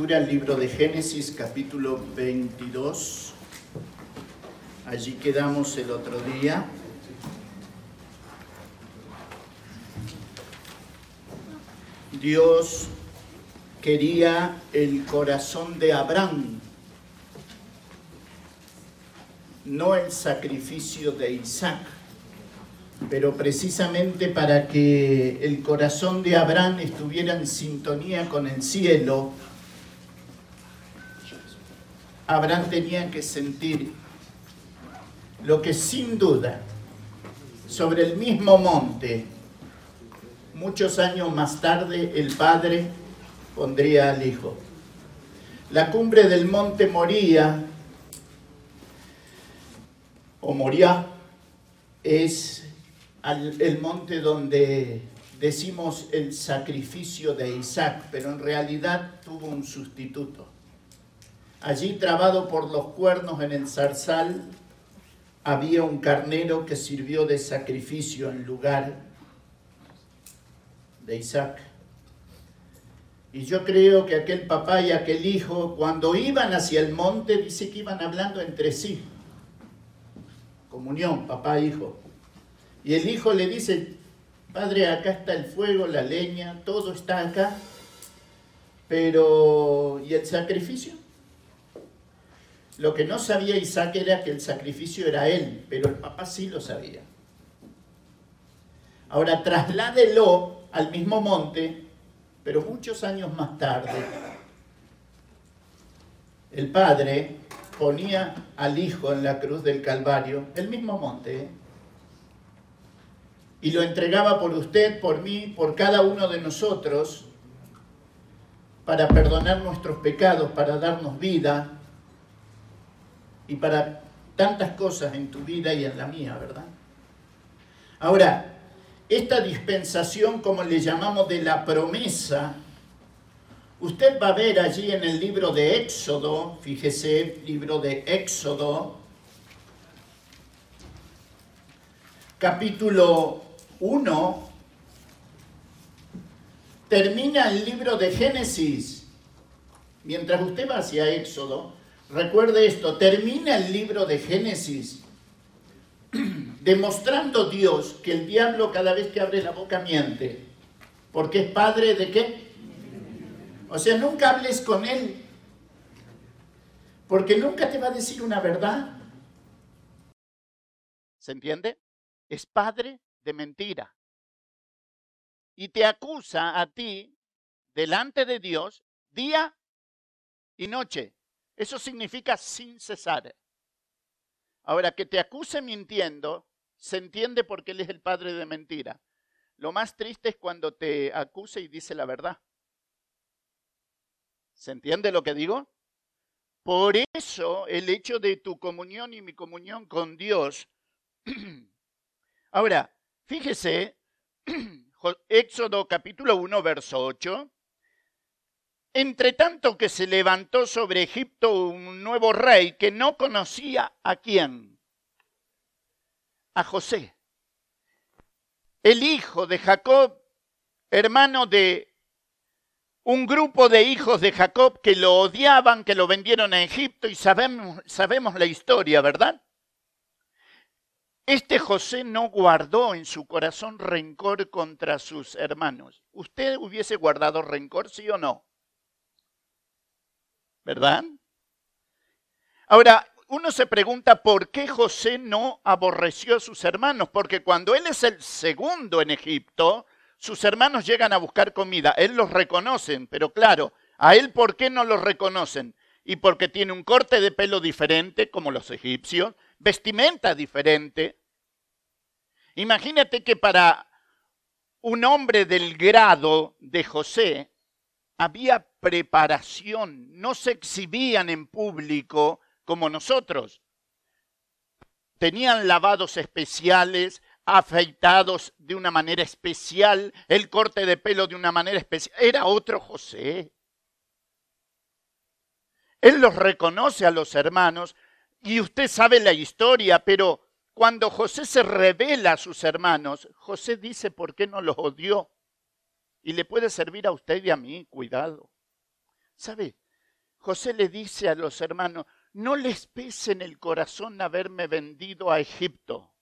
Vamos a la escritura, el libro de Génesis, capítulo 22. Allí quedamos el otro día. Dios quería el corazón de Abraham, no el sacrificio de Isaac, pero precisamente para que el corazón de Abraham estuviera en sintonía con el cielo, Abraham tenía que sentir lo que sin duda sobre el mismo monte, muchos años más tarde, el padre pondría al hijo. La cumbre del monte Moría, o Moría, es el monte donde decimos el sacrificio de Isaac, pero en realidad tuvo un sustituto. Allí trabado por los cuernos en el zarzal había un carnero que sirvió de sacrificio en lugar de Isaac. Y yo creo que aquel papá y aquel hijo, cuando iban hacia el monte, dice que iban hablando entre sí. Comunión, papá hijo. Y el hijo le dice, padre, acá está el fuego, la leña, todo está acá, pero ¿y el sacrificio? Lo que no sabía Isaac era que el sacrificio era él, pero el papá sí lo sabía. Ahora trasládelo al mismo monte, pero muchos años más tarde, el padre ponía al hijo en la cruz del Calvario, el mismo monte, ¿eh? y lo entregaba por usted, por mí, por cada uno de nosotros, para perdonar nuestros pecados, para darnos vida y para tantas cosas en tu vida y en la mía, ¿verdad? Ahora, esta dispensación, como le llamamos de la promesa, usted va a ver allí en el libro de Éxodo, fíjese, libro de Éxodo, capítulo 1, termina el libro de Génesis. Mientras usted va hacia Éxodo, recuerde esto, termina el libro de Génesis demostrando Dios que el diablo cada vez que abre la boca miente, porque es padre de qué? O sea, nunca hables con él, porque nunca te va a decir una verdad. ¿Se entiende? Es padre de mentira. Y te acusa a ti delante de Dios día y noche. Eso significa sin cesar. Ahora, que te acuse mintiendo, se entiende porque él es el padre de mentira. Lo más triste es cuando te acusa y dice la verdad. ¿Se entiende lo que digo? Por eso el hecho de tu comunión y mi comunión con Dios. Ahora, Fíjese, Éxodo capítulo 1, verso 8. Entre tanto que se levantó sobre Egipto un nuevo rey que no conocía a quién. A José. El hijo de Jacob, hermano de un grupo de hijos de Jacob que lo odiaban, que lo vendieron a Egipto y sabemos, sabemos la historia, ¿verdad? Este José no guardó en su corazón rencor contra sus hermanos. ¿Usted hubiese guardado rencor, sí o no? ¿Verdad? Ahora, uno se pregunta por qué José no aborreció a sus hermanos, porque cuando él es el segundo en Egipto, sus hermanos llegan a buscar comida, él los reconocen, pero claro, a él por qué no los reconocen? Y porque tiene un corte de pelo diferente, como los egipcios, vestimenta diferente, Imagínate que para un hombre del grado de José había preparación, no se exhibían en público como nosotros. Tenían lavados especiales, afeitados de una manera especial, el corte de pelo de una manera especial. Era otro José. Él los reconoce a los hermanos y usted sabe la historia, pero cuando José se revela a sus hermanos, José dice por qué no los odió. Y le puede servir a usted y a mí, cuidado. ¿Sabe? José le dice a los hermanos, no les pese en el corazón haberme vendido a Egipto,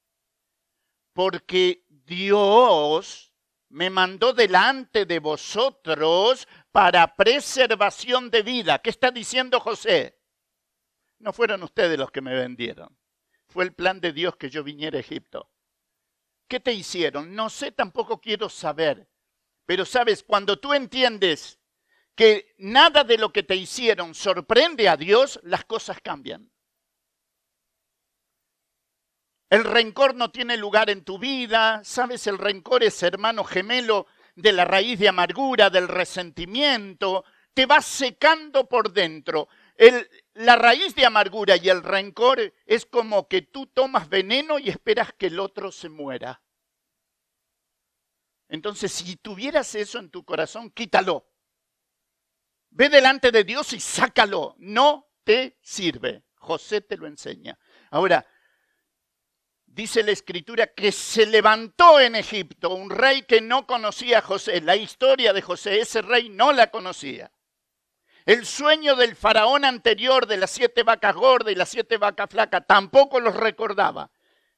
porque Dios me mandó delante de vosotros para preservación de vida. ¿Qué está diciendo José? No fueron ustedes los que me vendieron. Fue el plan de Dios que yo viniera a Egipto. ¿Qué te hicieron? No sé, tampoco quiero saber. Pero sabes, cuando tú entiendes que nada de lo que te hicieron sorprende a Dios, las cosas cambian. El rencor no tiene lugar en tu vida, sabes, el rencor es hermano gemelo de la raíz de amargura, del resentimiento, te va secando por dentro. la raíz de amargura y el rencor es como que tú tomas veneno y esperas que el otro se muera. Entonces, si tuvieras eso en tu corazón, quítalo. Ve delante de Dios y sácalo. No te sirve. José te lo enseña. Ahora, dice la escritura que se levantó en Egipto un rey que no conocía a José. La historia de José, ese rey no la conocía. El sueño del faraón anterior de las siete vacas gordas y las siete vacas flacas tampoco los recordaba.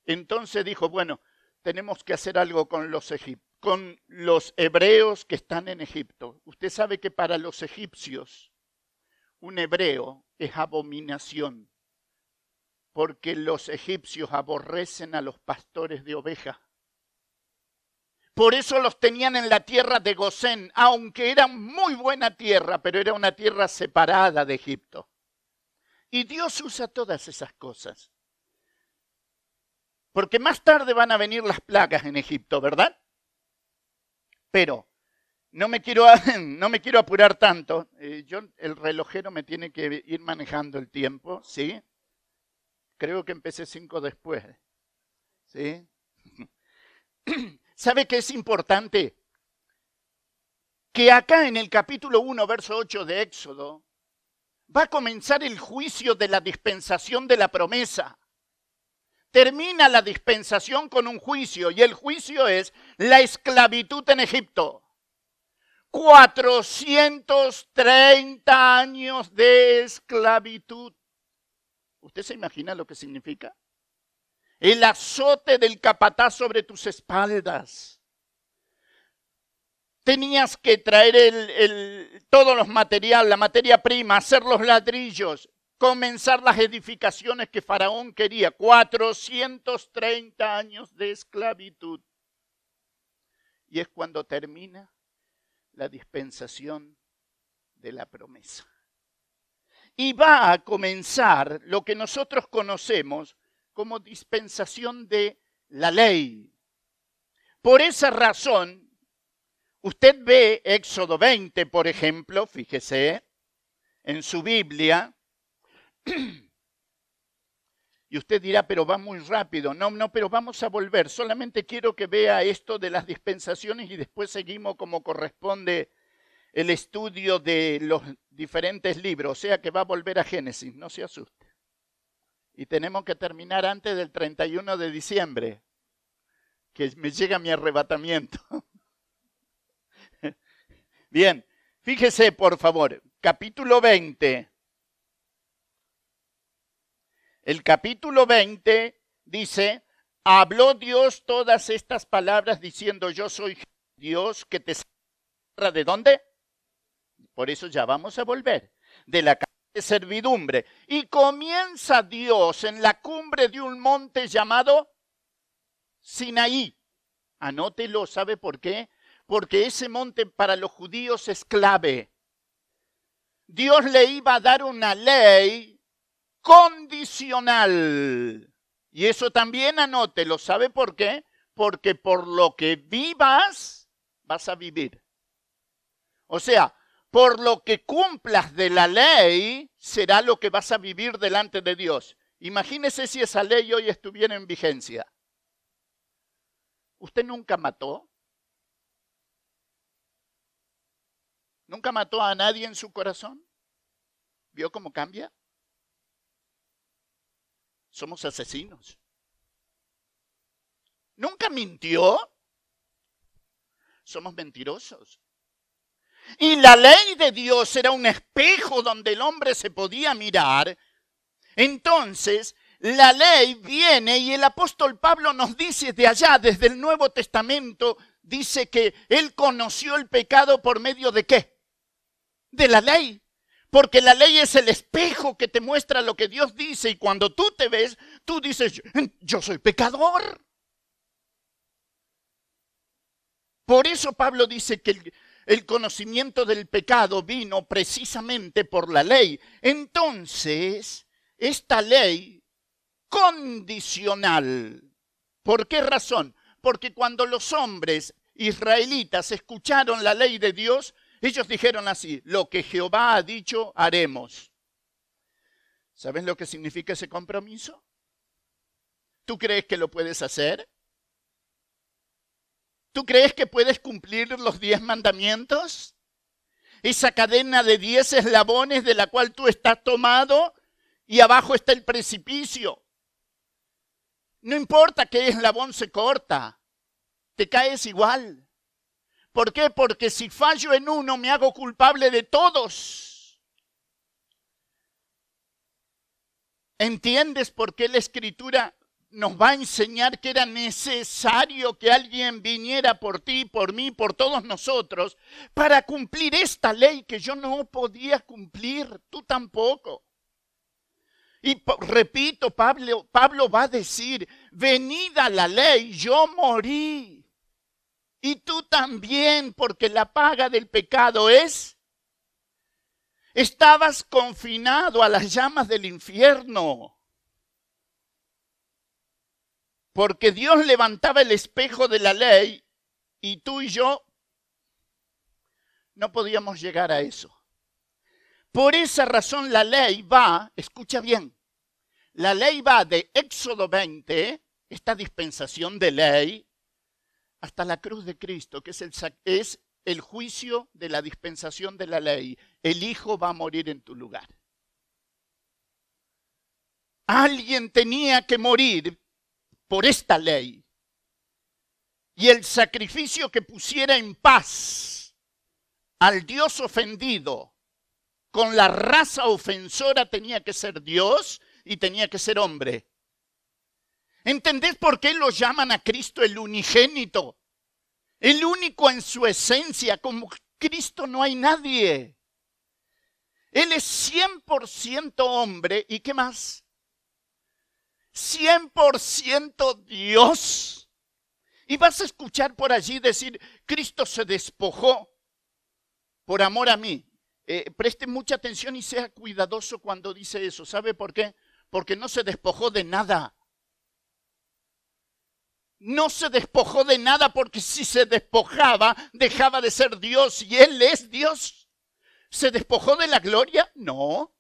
Entonces dijo, bueno, tenemos que hacer algo con los, con los hebreos que están en Egipto. Usted sabe que para los egipcios un hebreo es abominación porque los egipcios aborrecen a los pastores de ovejas. Por eso los tenían en la tierra de Gosén, aunque era muy buena tierra, pero era una tierra separada de Egipto. Y Dios usa todas esas cosas. Porque más tarde van a venir las plagas en Egipto, ¿verdad? Pero no me quiero, no me quiero apurar tanto. Eh, yo, el relojero me tiene que ir manejando el tiempo, ¿sí? Creo que empecé cinco después. ¿Sí? ¿Sabe qué es importante? Que acá en el capítulo 1, verso 8 de Éxodo, va a comenzar el juicio de la dispensación de la promesa. Termina la dispensación con un juicio y el juicio es la esclavitud en Egipto. 430 años de esclavitud. ¿Usted se imagina lo que significa? El azote del capataz sobre tus espaldas. Tenías que traer el, todos los materiales, la materia prima, hacer los ladrillos, comenzar las edificaciones que Faraón quería. 430 años de esclavitud. Y es cuando termina la dispensación de la promesa y va a comenzar lo que nosotros conocemos como dispensación de la ley. Por esa razón, usted ve Éxodo 20, por ejemplo, fíjese, en su Biblia, y usted dirá, pero va muy rápido. No, no, pero vamos a volver. Solamente quiero que vea esto de las dispensaciones y después seguimos como corresponde el estudio de los diferentes libros, o sea que va a volver a Génesis, no se asuste. Y tenemos que terminar antes del 31 de diciembre, que me llega mi arrebatamiento. Bien, fíjese por favor, capítulo 20. El capítulo 20 dice, habló Dios todas estas palabras diciendo, yo soy Dios que te... ¿De dónde? Por eso ya vamos a volver de la de servidumbre. Y comienza Dios en la cumbre de un monte llamado Sinaí. Anótelo, ¿sabe por qué? Porque ese monte para los judíos es clave. Dios le iba a dar una ley condicional. Y eso también anótelo, ¿sabe por qué? Porque por lo que vivas, vas a vivir. O sea, por lo que cumplas de la ley, será lo que vas a vivir delante de Dios. Imagínese si esa ley hoy estuviera en vigencia. ¿Usted nunca mató? ¿Nunca mató a nadie en su corazón? ¿Vio cómo cambia? Somos asesinos. ¿Nunca mintió? Somos mentirosos. y la ley de Dios era un espejo donde el hombre se podía mirar, entonces la ley viene y el apóstol Pablo nos dice de allá, desde el Nuevo Testamento, dice que él conoció el pecado por medio de qué? De la ley. Porque la ley es el espejo que te muestra lo que Dios dice y cuando tú te ves, tú dices, yo soy pecador. Por eso Pablo dice que el, el conocimiento del pecado vino precisamente por la ley. Entonces, esta ley condicional, ¿por qué razón? Porque cuando los hombres israelitas escucharon la ley de Dios, ellos dijeron así, lo que Jehová ha dicho, haremos. ¿Sabes lo que significa ese compromiso? ¿Tú crees que lo puedes hacer? ¿Tú crees que puedes cumplir los diez mandamientos? Esa cadena de diez eslabones de la cual tú estás tomado y abajo está el precipicio. No importa qué eslabón se corta, te caes igual. ¿Por qué? Porque si fallo en uno me hago culpable de todos. ¿Entiendes por qué la escritura nos va a enseñar que era necesario que alguien viniera por ti, por mí, por todos nosotros, para cumplir esta ley que yo no podía cumplir, tú tampoco. Y repito, Pablo, Pablo va a decir, venida la ley, yo morí. Y tú también, porque la paga del pecado es... Estabas confinado a las llamas del infierno. Porque Dios levantaba el espejo de la ley y tú y yo no podíamos llegar a eso. Por esa razón la ley va, escucha bien, la ley va de Éxodo 20, esta dispensación de ley, hasta la cruz de Cristo, que es el, es el juicio de la dispensación de la ley. El Hijo va a morir en tu lugar. Alguien tenía que morir por esta ley. Y el sacrificio que pusiera en paz al Dios ofendido con la raza ofensora tenía que ser Dios y tenía que ser hombre. ¿Entendés por qué lo llaman a Cristo el unigénito? El único en su esencia, como Cristo no hay nadie. Él es 100% hombre y qué más? 100% Dios. Y vas a escuchar por allí decir, Cristo se despojó por amor a mí. Eh, preste mucha atención y sea cuidadoso cuando dice eso. ¿Sabe por qué? Porque no se despojó de nada no se despojó de nada porque si se despojaba dejaba de ser Dios y Él es Dios. ¿Se despojó de la gloria? No.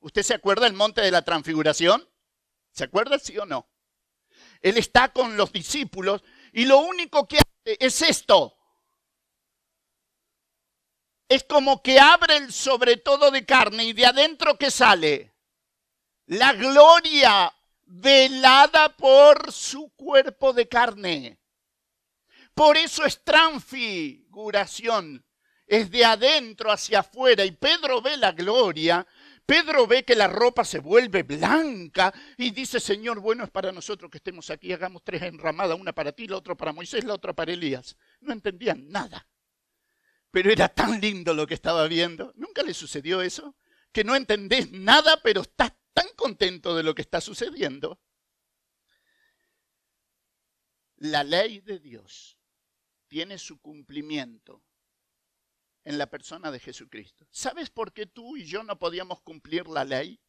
¿Usted se acuerda del monte de la transfiguración? ¿Se acuerda sí o no? Él está con los discípulos y lo único que hace es esto. Es como que abre el sobre todo de carne y de adentro que sale la gloria velada por su cuerpo de carne. Por eso es transfiguración, es de adentro hacia afuera. Y Pedro ve la gloria, Pedro ve que la ropa se vuelve blanca y dice, Señor, bueno es para nosotros que estemos aquí, hagamos tres enramadas, una para ti, la otra para Moisés, la otra para Elías. No entendían nada. Pero era tan lindo lo que estaba viendo. ¿Nunca le sucedió eso? Que no entendés nada, pero estás tan contento de lo que está sucediendo. La ley de Dios tiene su cumplimiento en la persona de Jesucristo. ¿Sabes por qué tú y yo no podíamos cumplir la ley?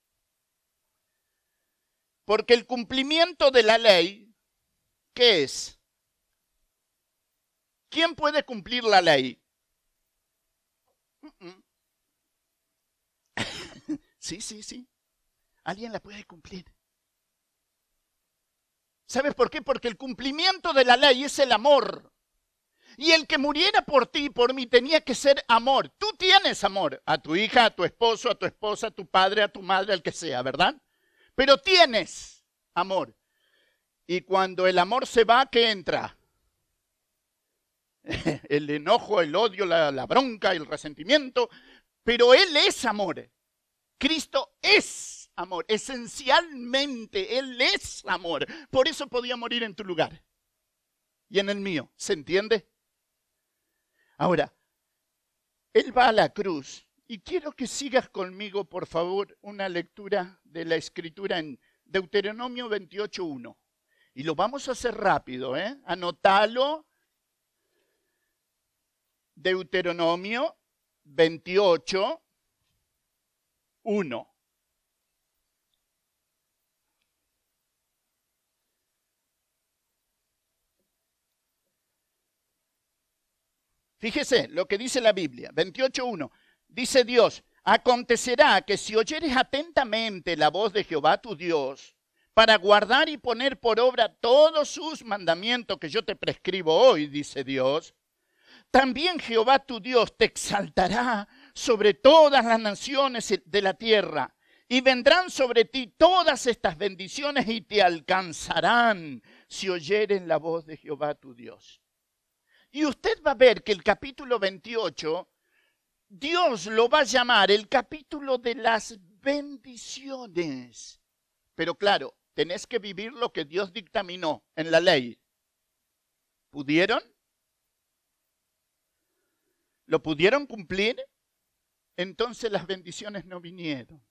Porque el cumplimiento de la ley, ¿qué es? ¿Quién puede cumplir la ley? sí, sí, sí alguien la puede cumplir. ¿Sabes por qué? Porque el cumplimiento de la ley es el amor. Y el que muriera por ti por mí tenía que ser amor. Tú tienes amor a tu hija, a tu esposo, a tu esposa, a tu padre, a tu madre, al que sea, ¿verdad? Pero tienes amor. Y cuando el amor se va, ¿qué entra? el enojo, el odio, la, la bronca, el resentimiento, pero Él es amor. Cristo es amor. Esencialmente, Él es amor. Por eso podía morir en tu lugar y en el mío. ¿Se entiende? Ahora, Él va a la cruz y quiero que sigas conmigo, por favor, una lectura de la escritura en Deuteronomio 28.1. Y lo vamos a hacer rápido, ¿eh? Anotalo. Deuteronomio 28.1. Fíjese lo que dice la Biblia, 28.1. Dice Dios, acontecerá que si oyeres atentamente la voz de Jehová tu Dios, para guardar y poner por obra todos sus mandamientos que yo te prescribo hoy, dice Dios, también Jehová tu Dios te exaltará sobre todas las naciones de la tierra, y vendrán sobre ti todas estas bendiciones y te alcanzarán si oyeren la voz de Jehová tu Dios. Y usted va a ver que el capítulo 28 Dios lo va a llamar el capítulo de las bendiciones. Pero claro, tenés que vivir lo que Dios dictaminó en la ley. ¿Pudieron? ¿Lo pudieron cumplir? Entonces las bendiciones no vinieron.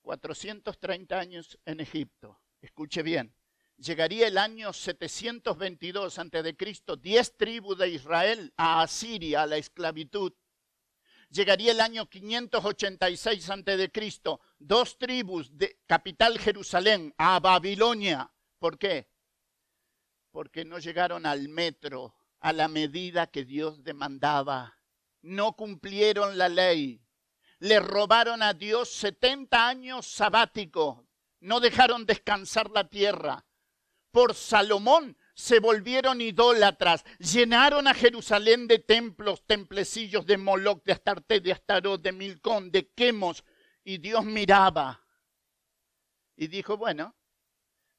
430 años en Egipto. Escuche bien llegaría el año 722 a.C., diez tribus de Israel a Asiria, a la esclavitud. Llegaría el año 586 a.C., dos tribus de capital Jerusalén a Babilonia. ¿Por qué? Porque no llegaron al metro, a la medida que Dios demandaba. No cumplieron la ley. Le robaron a Dios 70 años sabáticos. No dejaron descansar la tierra por Salomón se volvieron idólatras, llenaron a Jerusalén de templos, templecillos de Moloch, de Astarte, de Astarot, de Milcón, de Quemos, y Dios miraba y dijo, bueno,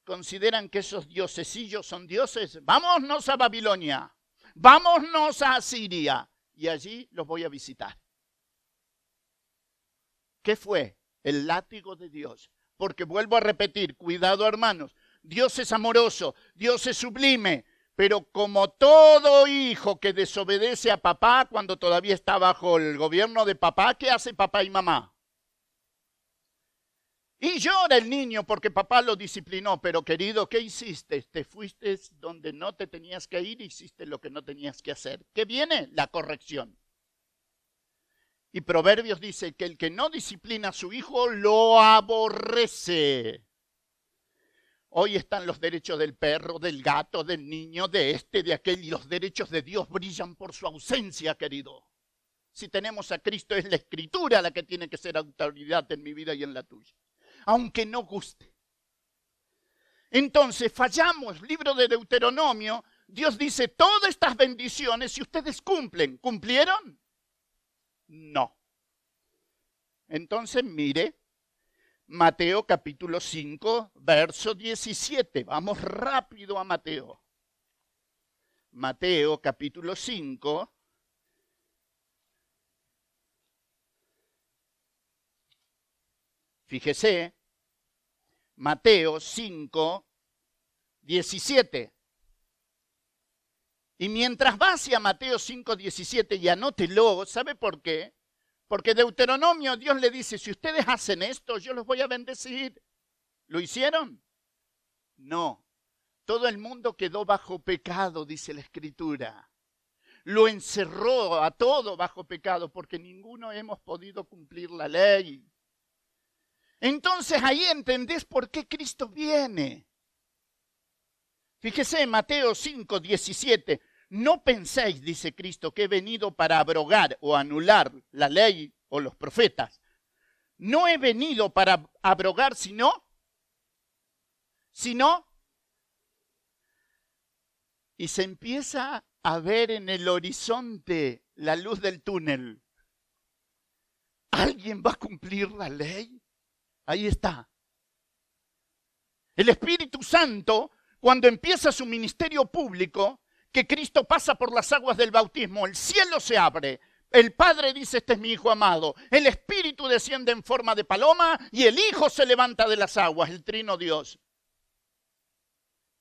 consideran que esos diosesillos son dioses, vámonos a Babilonia, vámonos a Asiria, y allí los voy a visitar. ¿Qué fue? El látigo de Dios. Porque vuelvo a repetir, cuidado hermanos, Dios es amoroso, Dios es sublime, pero como todo hijo que desobedece a papá cuando todavía está bajo el gobierno de papá, ¿qué hace papá y mamá? Y llora el niño porque papá lo disciplinó, pero querido, ¿qué hiciste? Te fuiste donde no te tenías que ir, hiciste lo que no tenías que hacer. ¿Qué viene? La corrección. Y Proverbios dice que el que no disciplina a su hijo lo aborrece. Hoy están los derechos del perro, del gato, del niño, de este, de aquel, y los derechos de Dios brillan por su ausencia, querido. Si tenemos a Cristo, es la escritura la que tiene que ser autoridad en mi vida y en la tuya, aunque no guste. Entonces, fallamos, libro de Deuteronomio, Dios dice, todas estas bendiciones, si ustedes cumplen, ¿cumplieron? No. Entonces, mire, Mateo capítulo 5, verso 17. Vamos rápido a Mateo. Mateo capítulo 5. Fíjese, Mateo 5, 17. Y mientras va hacia Mateo 5, 17 y anótelo, ¿sabe por qué? Porque Deuteronomio Dios le dice, si ustedes hacen esto, yo los voy a bendecir. ¿Lo hicieron? No. Todo el mundo quedó bajo pecado, dice la escritura. Lo encerró a todo bajo pecado porque ninguno hemos podido cumplir la ley. Entonces ahí entendés por qué Cristo viene. Fíjese Mateo 5, 17. No penséis, dice Cristo, que he venido para abrogar o anular la ley o los profetas. No he venido para abrogar, sino, sino, y se empieza a ver en el horizonte la luz del túnel. ¿Alguien va a cumplir la ley? Ahí está. El Espíritu Santo, cuando empieza su ministerio público, que Cristo pasa por las aguas del bautismo, el cielo se abre, el Padre dice, este es mi Hijo amado. El Espíritu desciende en forma de paloma y el Hijo se levanta de las aguas, el trino Dios.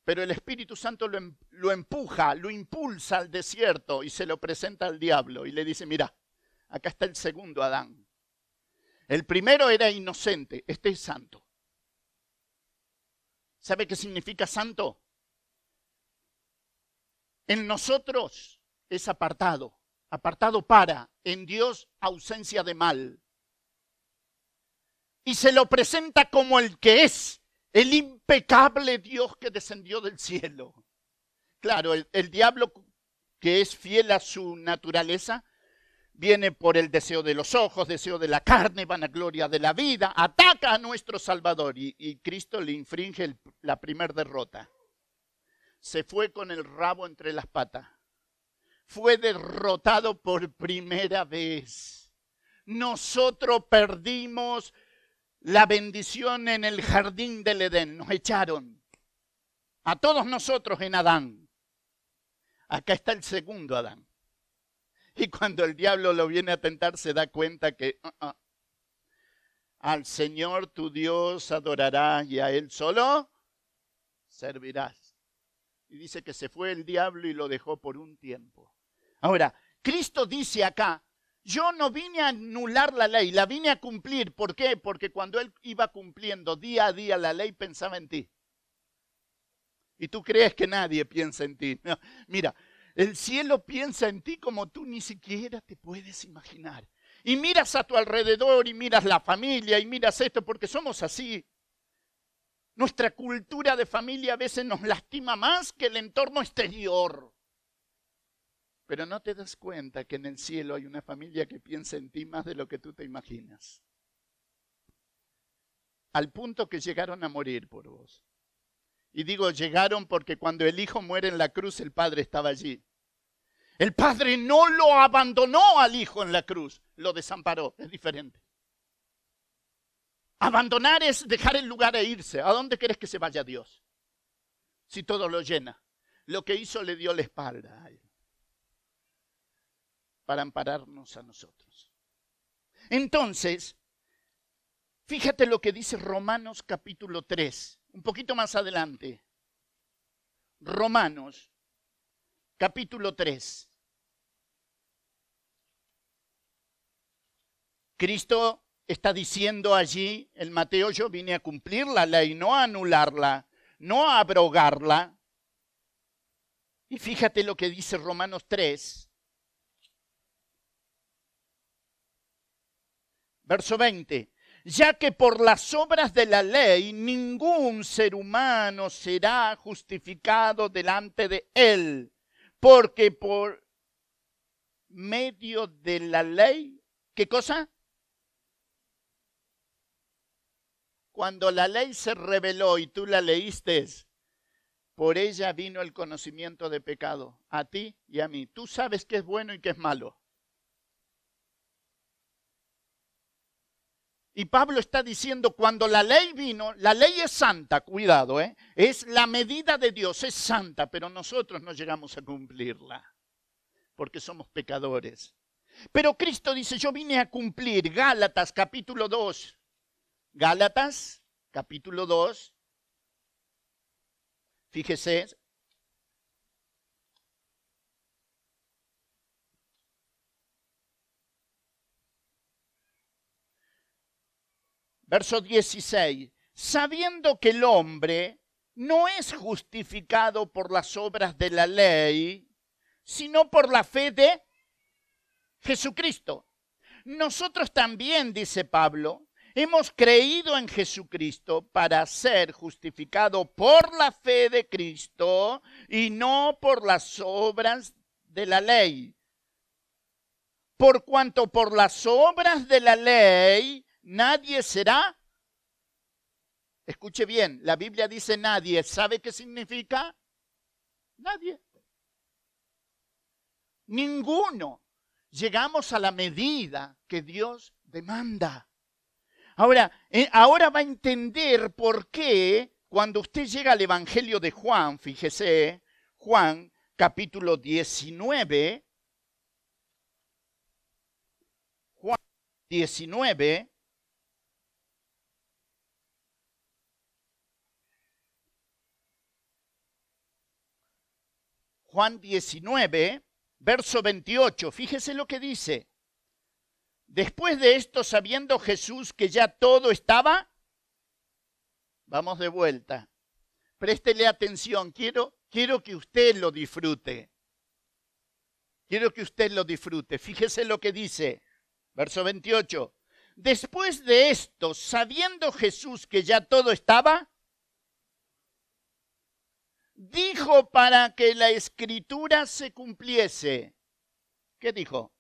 Pero el Espíritu Santo lo, em, empuja, lo impulsa al desierto y se lo presenta al diablo y le dice, mira, acá está el segundo Adán. El primero era inocente, este es santo. ¿Sabe qué significa santo? En nosotros es apartado apartado para, en Dios ausencia de mal. Y se lo presenta como el que es, el impecable Dios que descendió del cielo. Claro, el, diablo que es fiel a su naturaleza, viene por el deseo de los ojos, deseo de la carne, vanagloria de la vida, ataca a nuestro Salvador y, y Cristo le infringe la primer derrota. Se fue con el rabo entre las patas fue derrotado por primera vez. Nosotros perdimos la bendición en el jardín del Edén. Nos echaron. A todos nosotros en Adán. Acá está el segundo Adán. Y cuando el diablo lo viene a tentar se da cuenta que uh, uh, al Señor tu Dios adorarás y a Él solo servirás. Y dice que se fue el diablo y lo dejó por un tiempo. Ahora, Cristo dice acá, yo no vine a anular la ley, la vine a cumplir. ¿Por qué? Porque cuando él iba cumpliendo día a día la ley pensaba en ti. Y tú crees que nadie piensa en ti. mira, el cielo piensa en ti como tú ni siquiera te puedes imaginar. Y miras a tu alrededor y miras la familia y miras esto porque somos así. Nuestra cultura de familia a veces nos lastima más que el entorno exterior. Pero no te das cuenta que en el cielo hay una familia que piensa en ti más de lo que tú te imaginas. Al punto que llegaron a morir por vos. Y digo llegaron porque cuando el hijo muere en la cruz el padre estaba allí. El padre no lo abandonó al hijo en la cruz, lo desamparó, es diferente. Abandonar es dejar el lugar e irse. ¿A dónde querés que se vaya Dios? Si todo lo llena. Lo que hizo le dio la espalda a él para ampararnos a nosotros. Entonces, fíjate lo que dice Romanos capítulo 3, un poquito más adelante. Romanos capítulo 3. Cristo está diciendo allí, el Mateo, yo vine a cumplir la ley, no a anularla, no a abrogarla. Y fíjate lo que dice Romanos 3, Verso 20. Ya que por las obras de la ley ningún ser humano será justificado delante de él, porque por medio de la ley, ¿qué cosa? Cuando la ley se reveló y tú la leíste, por ella vino el conocimiento de pecado, a ti y a mí. Tú sabes qué es bueno y qué es malo. Y Pablo está diciendo, cuando la ley vino, la ley es santa, cuidado, ¿eh? es la medida de Dios, es santa, pero nosotros no llegamos a cumplirla, porque somos pecadores. Pero Cristo dice, yo vine a cumplir Gálatas capítulo 2. Gálatas capítulo 2. Fíjese, Verso 16. Sabiendo que el hombre no es justificado por las obras de la ley, sino por la fe de Jesucristo. Nosotros también, dice Pablo, hemos creído en Jesucristo para ser justificado por la fe de Cristo y no por las obras de la ley. Por cuanto por las obras de la ley nadie será. Escuche bien, la Biblia dice nadie. ¿Sabe qué significa? Nadie. Ninguno. Llegamos a la medida que Dios demanda. Ahora, eh, ahora va a entender por qué cuando usted llega al Evangelio de Juan, fíjese, Juan capítulo 19. Juan 19. Juan 19, verso 28. Fíjese lo que dice. Después de esto, sabiendo Jesús que ya todo estaba, vamos de vuelta. Préstele atención, quiero, quiero que usted lo disfrute. Quiero que usted lo disfrute. Fíjese lo que dice, verso 28. Después de esto, sabiendo Jesús que ya todo estaba, dijo para que la escritura se cumpliese. ¿Qué dijo?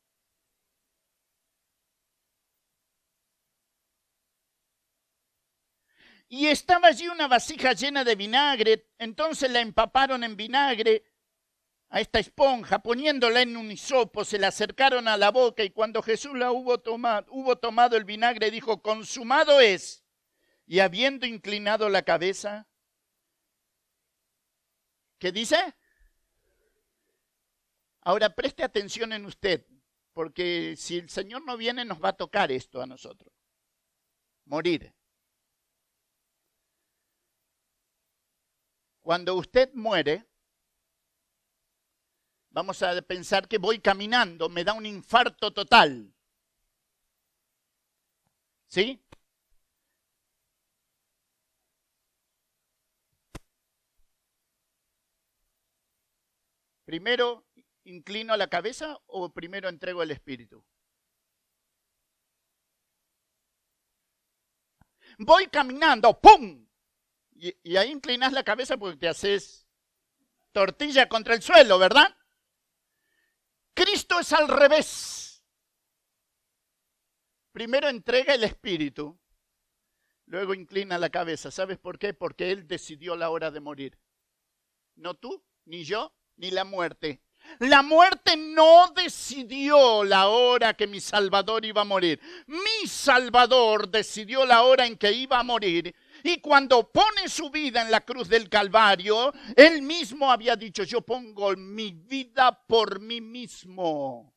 Y estaba allí una vasija llena de vinagre, entonces la empaparon en vinagre a esta esponja, poniéndola en un hisopo, se la acercaron a la boca y cuando Jesús la hubo tomado, hubo tomado el vinagre, dijo, consumado es. Y habiendo inclinado la cabeza, ¿qué dice? Ahora preste atención en usted, porque si el Señor no viene nos va a tocar esto a nosotros. Morir. Cuando usted muere, vamos a pensar que voy caminando, me da un infarto total. ¿Sí? ¿Primero inclino la cabeza o primero entrego el espíritu? Voy caminando, ¡pum! Y, ahí inclinas la cabeza porque te haces tortilla contra el suelo, ¿verdad? Cristo es al revés. Primero entrega el espíritu, luego inclina la cabeza. ¿Sabes por qué? Porque Él decidió la hora de morir. No tú, ni yo, ni la muerte. La muerte no decidió la hora que mi Salvador iba a morir. Mi Salvador decidió la hora en que iba a morir y cuando pone su vida en la cruz del Calvario, él mismo había dicho, yo pongo mi vida por mí mismo.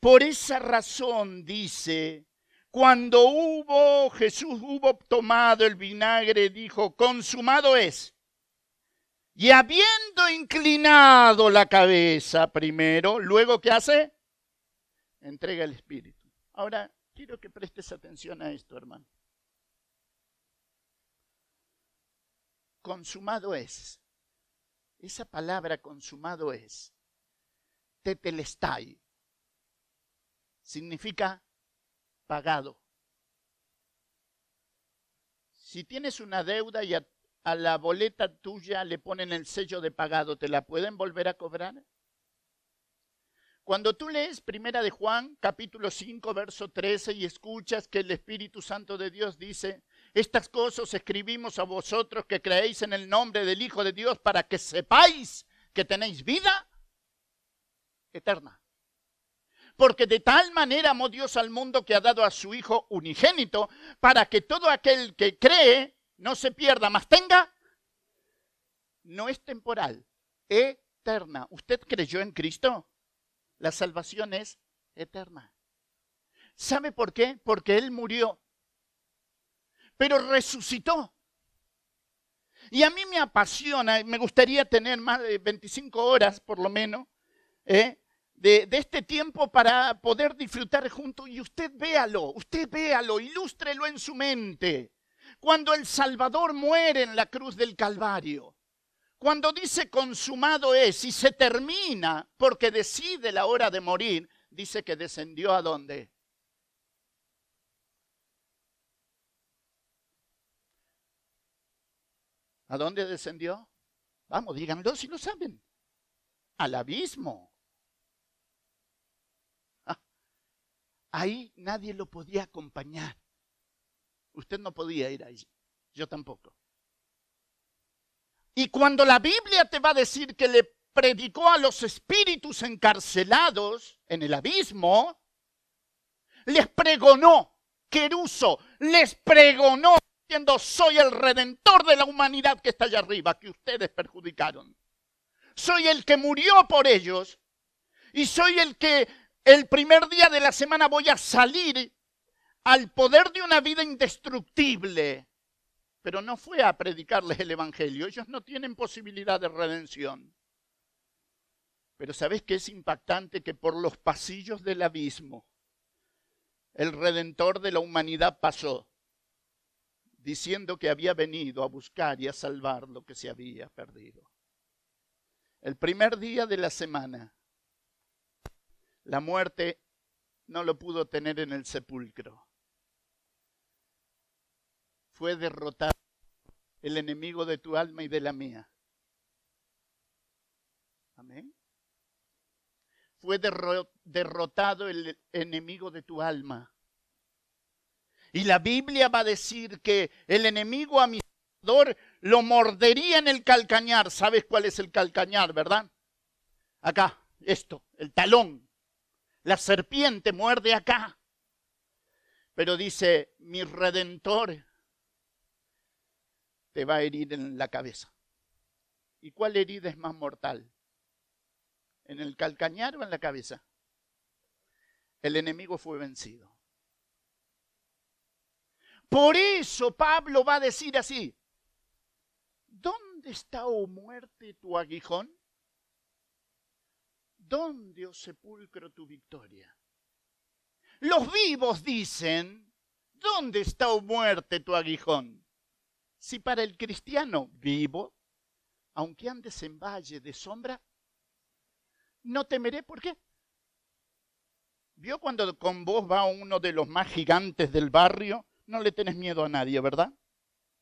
Por esa razón dice, cuando hubo, Jesús hubo tomado el vinagre, dijo, consumado es. Y habiendo inclinado la cabeza primero, luego ¿qué hace? Entrega el Espíritu. Ahora, quiero que prestes atención a esto, hermano. Consumado es. Esa palabra consumado es. Tetelestai. Significa pagado. Si tienes una deuda y a, a, la boleta tuya le ponen el sello de pagado, ¿te la pueden volver a cobrar? Cuando tú lees Primera de Juan, capítulo 5, verso 13, y escuchas que el Espíritu Santo de Dios dice, estas cosas escribimos a vosotros que creéis en el nombre del Hijo de Dios para que sepáis que tenéis vida eterna. Porque de tal manera amó Dios al mundo que ha dado a su Hijo unigénito para que todo aquel que cree no se pierda, mas tenga, no es temporal, eterna. ¿Usted creyó en Cristo? La salvación es eterna. ¿Sabe por qué? Porque Él murió pero resucitó. Y a mí me apasiona, me gustaría tener más de 25 horas por lo menos ¿eh? de, de, este tiempo para poder disfrutar juntos. Y usted véalo, usted véalo, ilústrelo en su mente. Cuando el Salvador muere en la cruz del Calvario, cuando dice consumado es y se termina porque decide la hora de morir, dice que descendió a dónde? ¿A dónde descendió? Vamos, díganlo si lo saben. Al abismo. Ah, ahí nadie lo podía acompañar. Usted no podía ir allí. Yo tampoco. Y cuando la Biblia te va a decir que le predicó a los espíritus encarcelados en el abismo, les pregonó, Queruso, les pregonó soy el redentor de la humanidad que está allá arriba, que ustedes perjudicaron. soy el que murió por ellos y soy el que el primer día de la semana voy a salir al poder de una vida indestructible. Pero no fue a predicarles el Evangelio. Ellos no tienen posibilidad de redención. Pero ¿sabes qué es impactante? Que por los pasillos del abismo el redentor de la humanidad pasó, diciendo que había venido a buscar y a salvar lo que se había perdido. El primer día de la semana, la muerte no lo pudo tener en el sepulcro. Fue derrotado el enemigo de tu alma y de la mía. Amén fue derrotado el enemigo de tu alma. Y la Biblia va a decir que el enemigo a mi Salvador lo mordería en el calcañar. ¿Sabes cuál es el calcañar, verdad? Acá, esto, el talón. La serpiente muerde acá. Pero dice, mi redentor te va a herir en la cabeza. ¿Y cuál herida es más mortal? ¿En el calcañar o en la cabeza? El enemigo fue vencido. Por eso Pablo va a decir así, ¿dónde está, oh muerte, tu aguijón? ¿Dónde, oh sepulcro, tu victoria? Los vivos dicen, ¿dónde está, oh muerte, tu aguijón? Si para el cristiano vivo, aunque andes en valle de sombra, no temeré. ¿Por qué? ¿Vio cuando con vos va uno de los más gigantes del barrio? No le tenés miedo a nadie, ¿verdad?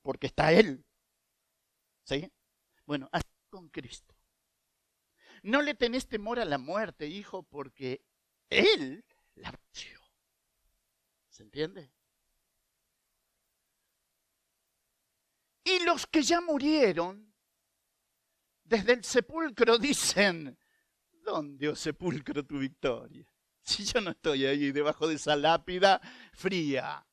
Porque está Él. ¿Sí? Bueno, así con Cristo. No le tenés temor a la muerte, hijo, porque Él la venció. ¿Se entiende? Y los que ya murieron, desde el sepulcro dicen, ¿Dónde, oh sepulcro, tu victoria? Si yo no estoy ahí debajo de esa lápida fría,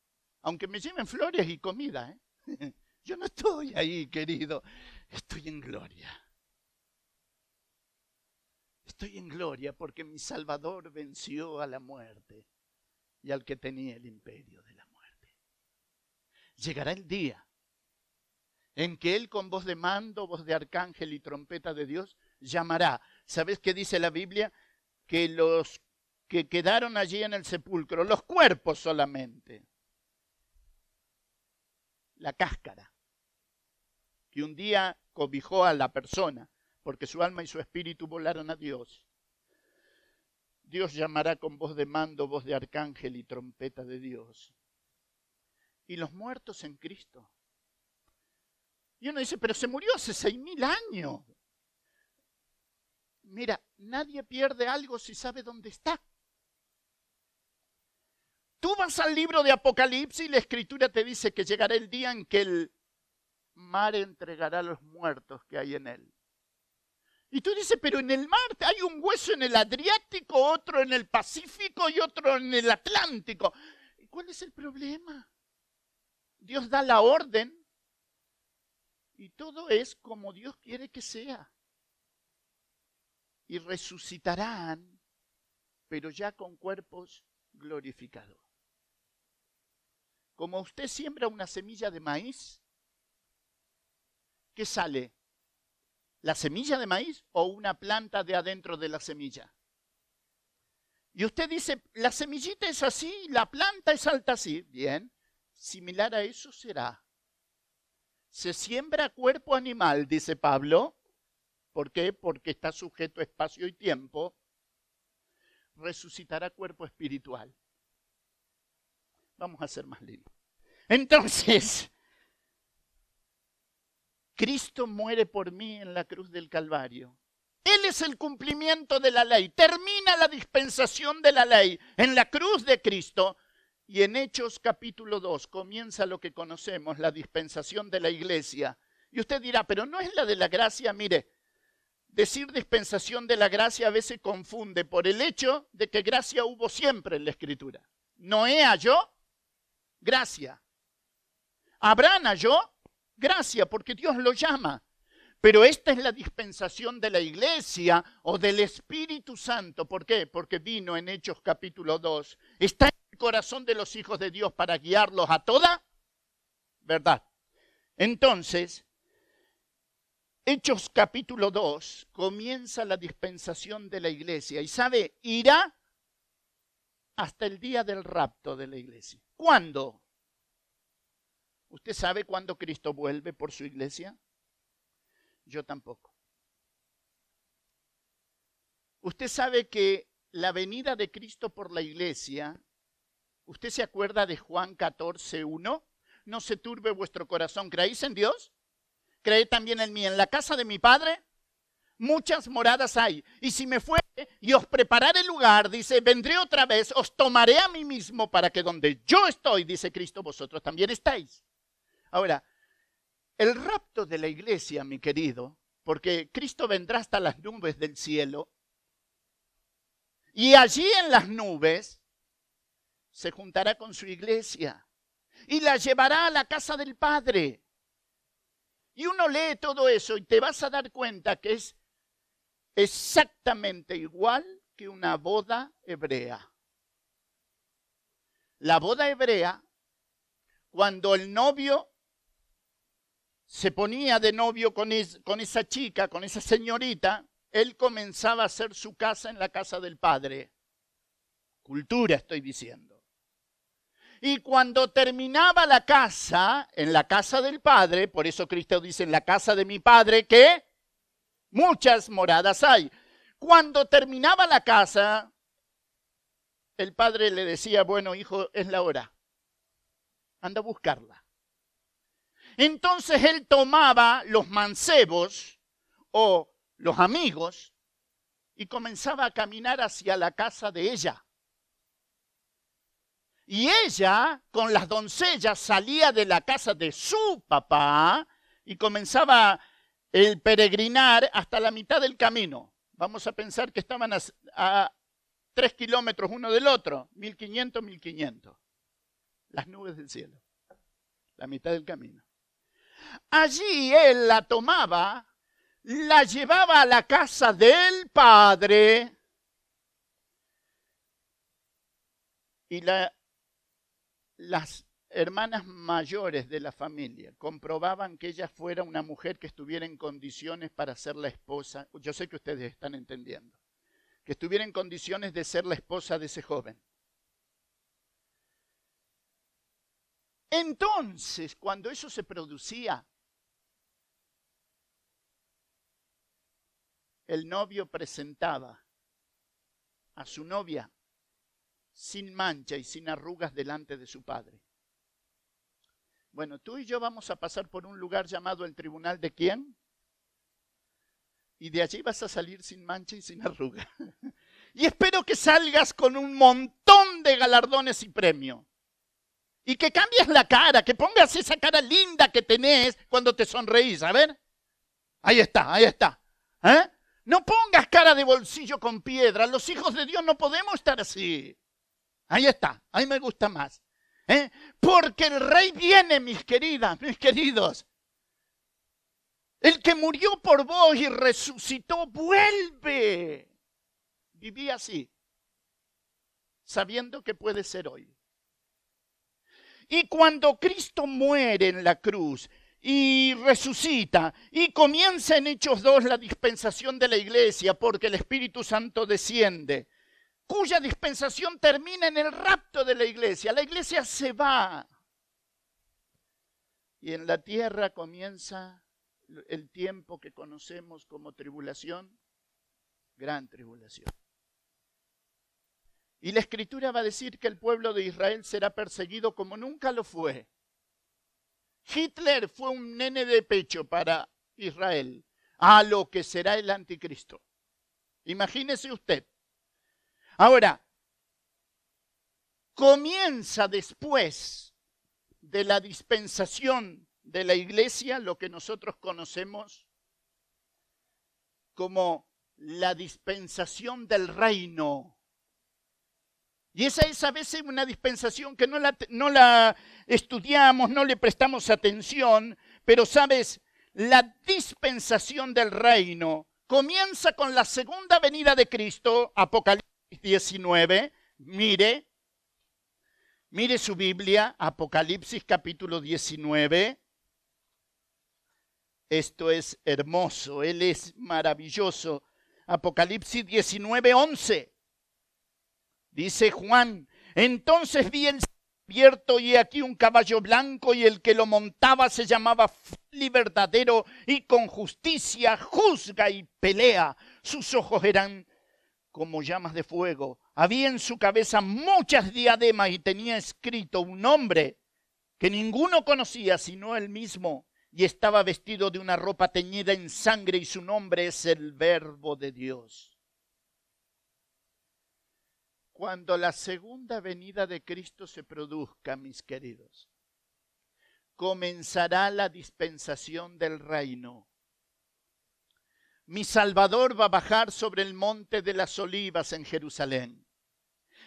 aunque me lleven flores y comida, ¿eh? yo no estoy ahí, querido, estoy en gloria. Estoy en gloria porque mi Salvador venció a la muerte y al que tenía el imperio de la muerte. Llegará el día en que Él con voz de mando, voz de arcángel y trompeta de Dios llamará ¿Sabes qué dice la Biblia? Que los que quedaron allí en el sepulcro, los cuerpos solamente, la cáscara, que un día cobijó a la persona, porque su alma y su espíritu volaron a Dios. Dios llamará con voz de mando, voz de arcángel y trompeta de Dios. Y los muertos en Cristo. Y uno dice, pero se murió hace seis mil años. Mira, nadie pierde algo si sabe dónde está. Tú vas al libro de Apocalipsis y la escritura te dice que llegará el día en que el mar entregará a los muertos que hay en él. Y tú dices, pero en el mar hay un hueso en el Adriático, otro en el Pacífico y otro en el Atlántico. ¿Y cuál es el problema? Dios da la orden y todo es como Dios quiere que sea y resucitarán, pero ya con cuerpos glorificados. Como usted siembra una semilla de maíz, ¿qué sale? ¿La semilla de maíz o una planta de adentro de la semilla? Y usted dice, la semillita es así, la planta es alta así. Bien, similar a eso será. Se siembra cuerpo animal, dice Pablo, ¿Por qué? Porque está sujeto a espacio y tiempo. Resucitará cuerpo espiritual. Vamos a ser más lindos. Entonces, Cristo muere por mí en la cruz del Calvario. Él es el cumplimiento de la ley. Termina la dispensación de la ley en la cruz de Cristo. Y en Hechos capítulo 2 comienza lo que conocemos, la dispensación de la iglesia. Y usted dirá, pero no es la de la gracia. Mire, decir dispensación de la gracia a veces confunde por el hecho de que gracia hubo siempre en la escritura. Noé halló gracia. Abraham halló gracia porque Dios lo llama. Pero esta es la dispensación de la iglesia o del Espíritu Santo. ¿Por qué? Porque vino en Hechos capítulo 2. Está en el corazón de los hijos de Dios para guiarlos a toda verdad. Entonces, Hechos capítulo 2 comienza la dispensación de la iglesia y sabe, irá hasta el día del rapto de la iglesia. ¿Cuándo? ¿Usted sabe cuándo Cristo vuelve por su iglesia? Yo tampoco. Usted sabe que la venida de Cristo por la iglesia, ¿usted se acuerda de Juan 14, 1? No se turbe vuestro corazón. ¿Creéis en Dios? ¿Creed también en mí? En la casa de mi Padre muchas moradas hay. Y si me fuere y os prepararé lugar, dice, vendré otra vez, os tomaré a mí mismo para que donde yo estoy, dice Cristo, vosotros también estáis. Ahora, el rapto de la iglesia, mi querido, porque Cristo vendrá hasta las nubes del cielo, y allí en las nubes se juntará con su iglesia y la llevará a la casa del Padre. Y uno lee todo eso y te vas a dar cuenta que es exactamente igual que una boda hebrea. La boda hebrea, cuando el novio se ponía de novio con, esa chica, con esa señorita, él comenzaba a hacer su casa en la casa del padre. Cultura estoy diciendo. Y cuando terminaba la casa, en la casa del padre, por eso Cristo dice, en la casa de mi padre, que muchas moradas hay. Cuando terminaba la casa, el padre le decía, bueno, hijo, es la hora. Anda a buscarla. Entonces él tomaba los mancebos o los amigos y comenzaba a caminar hacia la casa de ella. Y ella, con las doncellas, salía de la casa de su papá y comenzaba el peregrinar hasta la mitad del camino. Vamos a pensar que estaban a, tres kilómetros uno del otro, 1500, 1500. Las nubes del cielo. La mitad del camino. Allí él la tomaba, la llevaba a la casa del padre y las hermanas mayores de la familia comprobaban que ella fuera una mujer que estuviera en condiciones para ser la esposa. Yo sé que ustedes están entendiendo. Que estuviera en condiciones de ser la esposa de ese joven. Entonces, cuando eso se producía, el novio presentaba a su novia sin mancha y sin arrugas delante de su padre. Bueno, tú y yo vamos a pasar por un lugar llamado el tribunal de quién? Y de allí vas a salir sin mancha y sin arruga. Y espero que salgas con un montón de galardones y premios. Y que cambies la cara, que pongas esa cara linda que tenés cuando te sonreís. A ver. Ahí está, ahí está. ¿Eh? No pongas cara de bolsillo con piedra. Los hijos de Dios no podemos estar así. Ahí está, ahí me gusta más. ¿Eh? Porque el rey viene, mis queridas, mis queridos. El que murió por vos y resucitó, vuelve. Viví así, sabiendo que puede ser hoy. Y cuando Cristo muere en la cruz y resucita y comienza en Hechos 2 la dispensación de la iglesia porque el Espíritu Santo desciende, cuya dispensación termina en el rapto de la iglesia. La iglesia se va y en la tierra comienza el tiempo que conocemos como tribulación, gran tribulación. Y la escritura va a decir que el pueblo de Israel será perseguido como nunca lo fue Hitler fue un nene de pecho para Israel, a lo que será el anticristo. Imagínese usted. Ahora, comienza después de la dispensación de la iglesia lo que nosotros conocemos como la dispensación del reino. Y esa es a veces una dispensación que no la, no la estudiamos, no le prestamos atención, pero sabes, la dispensación del reino comienza con la segunda venida de Cristo, Apocalipsis 19. Mire, mire su Biblia, Apocalipsis capítulo 19. Esto es hermoso, Él es maravilloso. Apocalipsis 19, 11. Dice Juan, entonces vi el abierto y aquí un caballo blanco y el que lo montaba se llamaba y y con justicia juzga y pelea. Sus ojos eran como llamas de fuego. Había en su cabeza muchas diademas y tenía escrito un nombre que ninguno conocía sino él mismo y estaba vestido de una ropa teñida en sangre y su nombre es el verbo de Dios. Cuando la segunda venida de Cristo se produzca, mis queridos, comenzará la dispensación del reino. Mi Salvador va a bajar sobre el monte de las olivas en Jerusalén.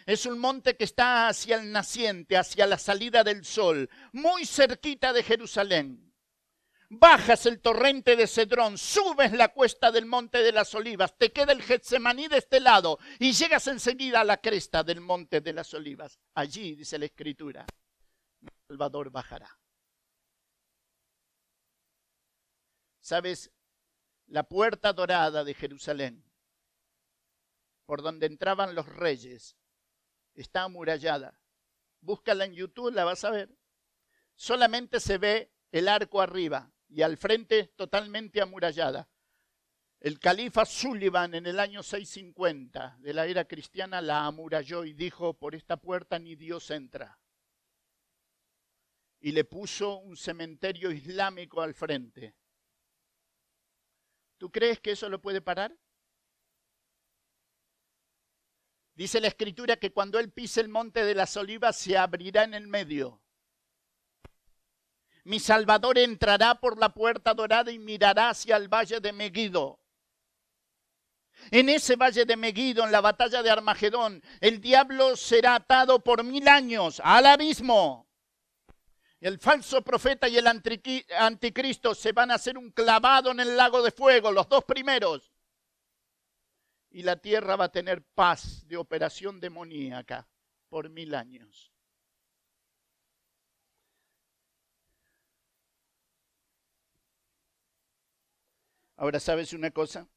Es un monte que está hacia el naciente, hacia la salida del sol, muy cerquita de Jerusalén bajas el torrente de Cedrón, subes la cuesta del monte de las olivas, te queda el Getsemaní de este lado y llegas enseguida a la cresta del monte de las olivas. Allí, dice la escritura, Salvador bajará. ¿Sabes? La puerta dorada de Jerusalén, por donde entraban los reyes, está amurallada. Búscala en YouTube, la vas a ver. Solamente se ve el arco arriba, y al frente totalmente amurallada. El califa Sullivan en el año 650 de la era cristiana la amuralló y dijo, por esta puerta ni Dios entra. Y le puso un cementerio islámico al frente. ¿Tú crees que eso lo puede parar? Dice la escritura que cuando él pise el monte de las olivas se abrirá en el medio mi Salvador entrará por la puerta dorada y mirará hacia el valle de Megido. En ese valle de Megido, en la batalla de Armagedón, el diablo será atado por mil años al abismo. El falso profeta y el anticristo se van a hacer un clavado en el lago de fuego, los dos primeros. Y la tierra va a tener paz de operación demoníaca por mil años. Ahora, ¿sabes una cosa?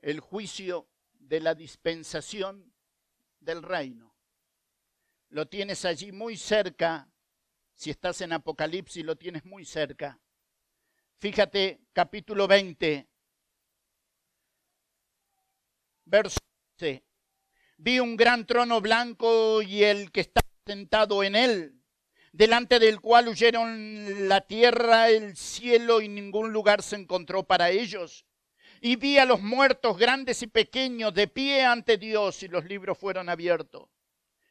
El juicio de la dispensación del reino. Lo tienes allí muy cerca. Si estás en Apocalipsis, lo tienes muy cerca. Fíjate, capítulo 20, verso 11. Vi un gran trono blanco y el que está sentado en él delante del cual huyeron la tierra, el cielo y ningún lugar se encontró para ellos. Y vi a los muertos grandes y pequeños de pie ante Dios y los libros fueron abiertos.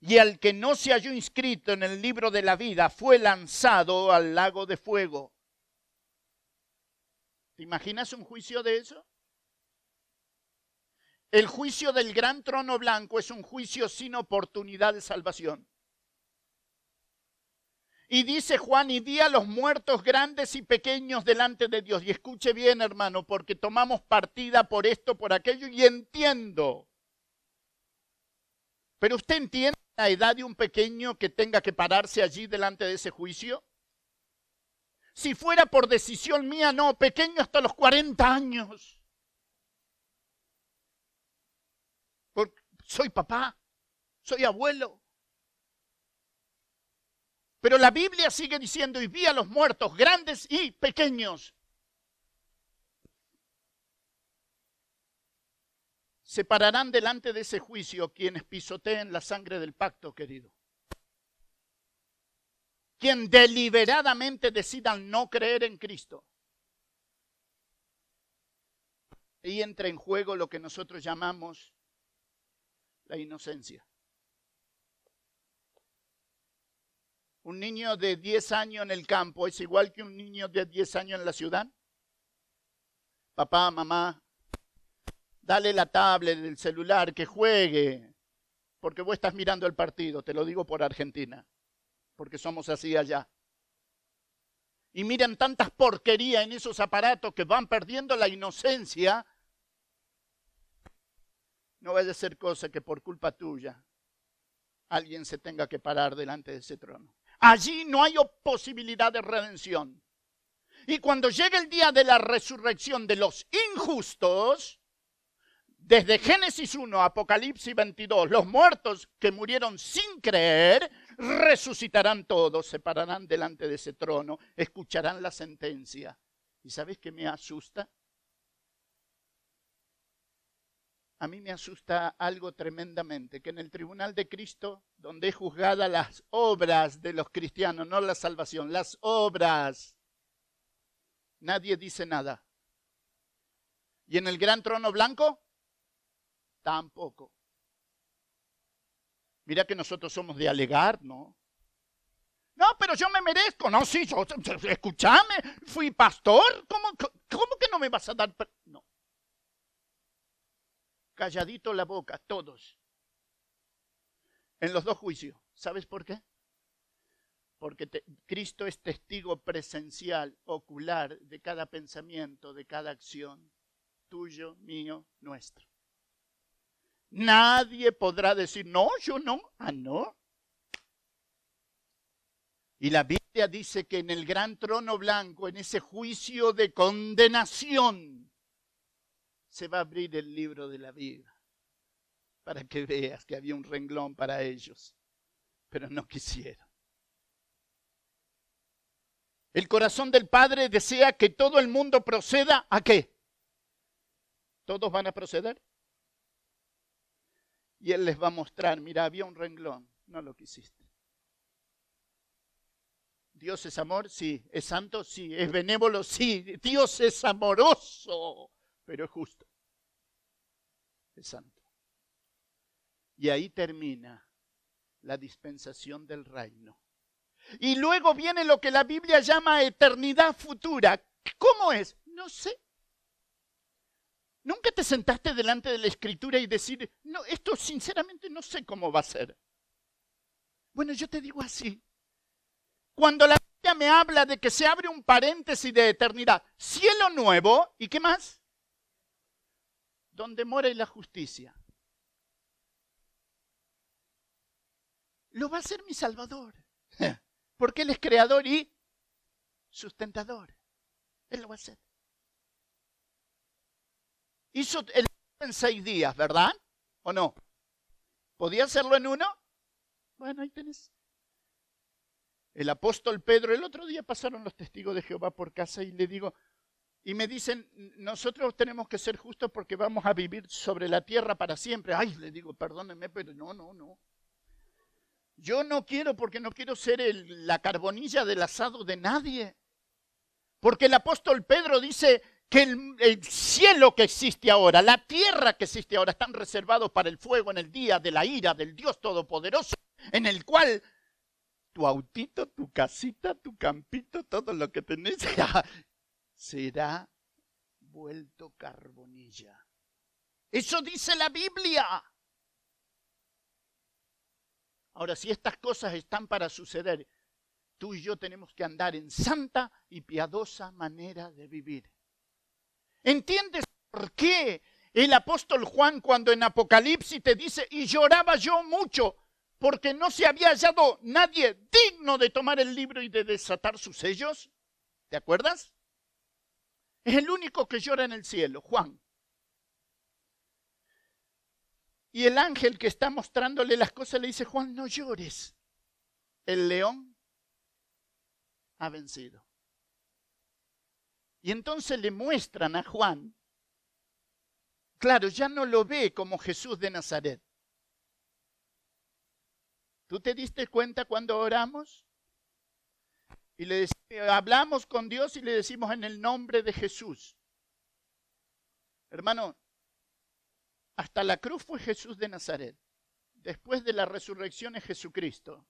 Y al que no se halló inscrito en el libro de la vida fue lanzado al lago de fuego. ¿Te imaginas un juicio de eso? El juicio del gran trono blanco es un juicio sin oportunidad de salvación. Y dice Juan, y vi a los muertos grandes y pequeños delante de Dios. Y escuche bien, hermano, porque tomamos partida por esto, por aquello, y entiendo. Pero usted entiende la edad de un pequeño que tenga que pararse allí delante de ese juicio. Si fuera por decisión mía, no, pequeño hasta los 40 años. Porque soy papá, soy abuelo. Pero la Biblia sigue diciendo, y vi a los muertos, grandes y pequeños. Se pararán delante de ese juicio quienes pisoteen la sangre del pacto, querido. Quien deliberadamente decidan no creer en Cristo. ahí entra en juego lo que nosotros llamamos la inocencia. Un niño de 10 años en el campo es igual que un niño de 10 años en la ciudad. Papá, mamá, dale la tablet, el celular, que juegue, porque vos estás mirando el partido, te lo digo por Argentina, porque somos así allá. Y miran tantas porquerías en esos aparatos que van perdiendo la inocencia. No vaya a ser cosa que por culpa tuya alguien se tenga que parar delante de ese trono. Allí no hay posibilidad de redención. Y cuando llegue el día de la resurrección de los injustos, desde Génesis 1 Apocalipsis 22, los muertos que murieron sin creer, resucitarán todos, se pararán delante de ese trono, escucharán la sentencia. ¿Y sabes qué me asusta? a mí me asusta algo tremendamente, que en el tribunal de Cristo, donde es juzgada las obras de los cristianos, no la salvación, las obras, nadie dice nada. ¿Y en el gran trono blanco? Tampoco. Mira que nosotros somos de alegar, ¿no? No, pero yo me merezco. No, sí, yo, escúchame, fui pastor. ¿Cómo, ¿Cómo que no me vas a dar? No calladito la boca, todos. En los dos juicios. ¿Sabes por qué? Porque Cristo es testigo presencial, ocular de cada pensamiento, de cada acción, tuyo, mío, nuestro. Nadie podrá decir, no, yo no, ah, no. Y la Biblia dice que en el gran trono blanco, en ese juicio de condenación, se va a abrir el libro de la vida para que veas que había un renglón para ellos, pero no quisieron. El corazón del Padre desea que todo el mundo proceda a qué? ¿Todos van a proceder? Y Él les va a mostrar, mira, había un renglón, no lo quisiste. Dios es amor, sí. Es santo, sí. Es benévolo, sí. Dios es amoroso pero es justo. Es santo. Y ahí termina la dispensación del reino. Y luego viene lo que la Biblia llama eternidad futura. ¿Cómo es? No sé. ¿Nunca te sentaste delante de la escritura y decir, no, esto sinceramente no sé cómo va a ser? Bueno, yo te digo así. Cuando la Biblia me habla de que se abre un paréntesis de eternidad, cielo nuevo, ¿y qué más? donde mora la justicia. Lo va a hacer mi Salvador, porque Él es creador y sustentador. Él lo va a hacer. Hizo el en seis días, ¿verdad? ¿O no? ¿Podía hacerlo en uno? Bueno, ahí tenés. El apóstol Pedro, el otro día pasaron los testigos de Jehová por casa y le digo, y me dicen, nosotros tenemos que ser justos porque vamos a vivir sobre la tierra para siempre. Ay, le digo, perdónenme, pero no, no, no. Yo no quiero porque no quiero ser la carbonilla del asado de nadie. Porque el apóstol Pedro dice que el, el, cielo que existe ahora, la tierra que existe ahora, están reservados para el fuego en el día de la ira del Dios Todopoderoso, en el cual tu autito, tu casita, tu campito, todo lo que tenés, será vuelto carbonilla. Eso dice la Biblia. Ahora, si estas cosas están para suceder, tú y yo tenemos que andar en santa y piadosa manera de vivir. ¿Entiendes por qué el apóstol Juan cuando en Apocalipsis te dice, y lloraba yo mucho, porque no se había hallado nadie digno de tomar el libro y de desatar sus sellos? ¿Te acuerdas? Es el único que llora en el cielo, Juan. Y el ángel que está mostrándole las cosas le dice, Juan, no llores. El león ha vencido. Y entonces le muestran a Juan, claro, ya no lo ve como Jesús de Nazaret. ¿Tú te diste cuenta cuando oramos? Y le hablamos con Dios y le decimos en el nombre de Jesús. Hermano, hasta la cruz fue Jesús de Nazaret. Después de la resurrección es Jesucristo.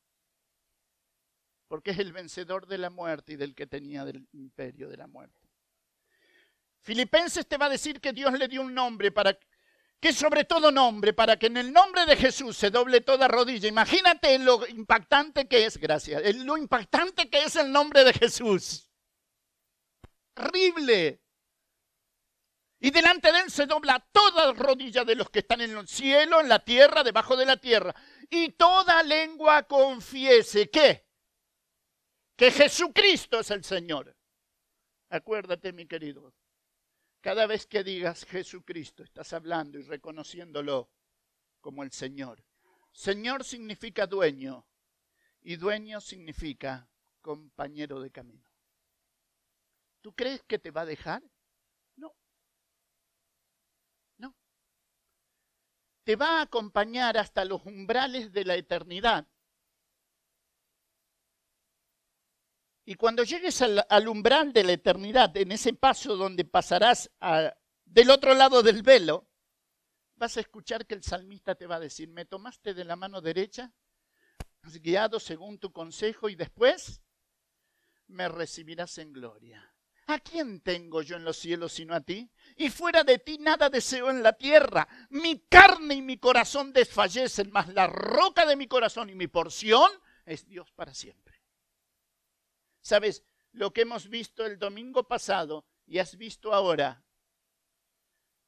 Porque es el vencedor de la muerte y del que tenía del imperio de la muerte. Filipenses te va a decir que Dios le dio un nombre para que sobre todo nombre, para que en el nombre de Jesús se doble toda rodilla. Imagínate lo impactante que es, gracias, lo impactante que es el nombre de Jesús. Terrible. Y delante de él se dobla toda rodilla de los que están en el cielo, en la tierra, debajo de la tierra. Y toda lengua confiese que, que Jesucristo es el Señor. Acuérdate, mi querido, cada vez que digas Jesucristo, estás hablando y reconociéndolo como el Señor. Señor significa dueño y dueño significa compañero de camino. ¿Tú crees que te va a dejar? No. No. Te va a acompañar hasta los umbrales de la eternidad. Y cuando llegues al, umbral de la eternidad, en ese paso donde pasarás del otro lado del velo, vas a escuchar que el salmista te va a decir, me tomaste de la mano derecha, has guiado según tu consejo y después me recibirás en gloria. ¿A quién tengo yo en los cielos sino a ti? Y fuera de ti nada deseo en la tierra. Mi carne y mi corazón desfallecen, mas la roca de mi corazón y mi porción es Dios para siempre. Sabes, lo que hemos visto el domingo pasado y has visto ahora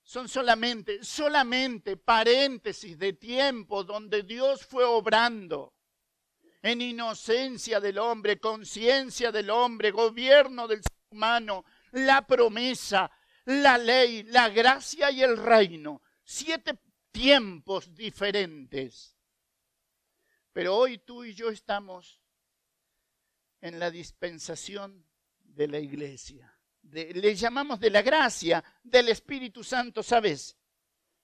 son solamente, solamente paréntesis de tiempo donde Dios fue obrando en inocencia del hombre, conciencia del hombre, gobierno del ser humano, la promesa, la ley, la gracia y el reino. Siete tiempos diferentes. Pero hoy tú y yo estamos en la dispensación de la iglesia. le llamamos de la gracia del Espíritu Santo, ¿sabes?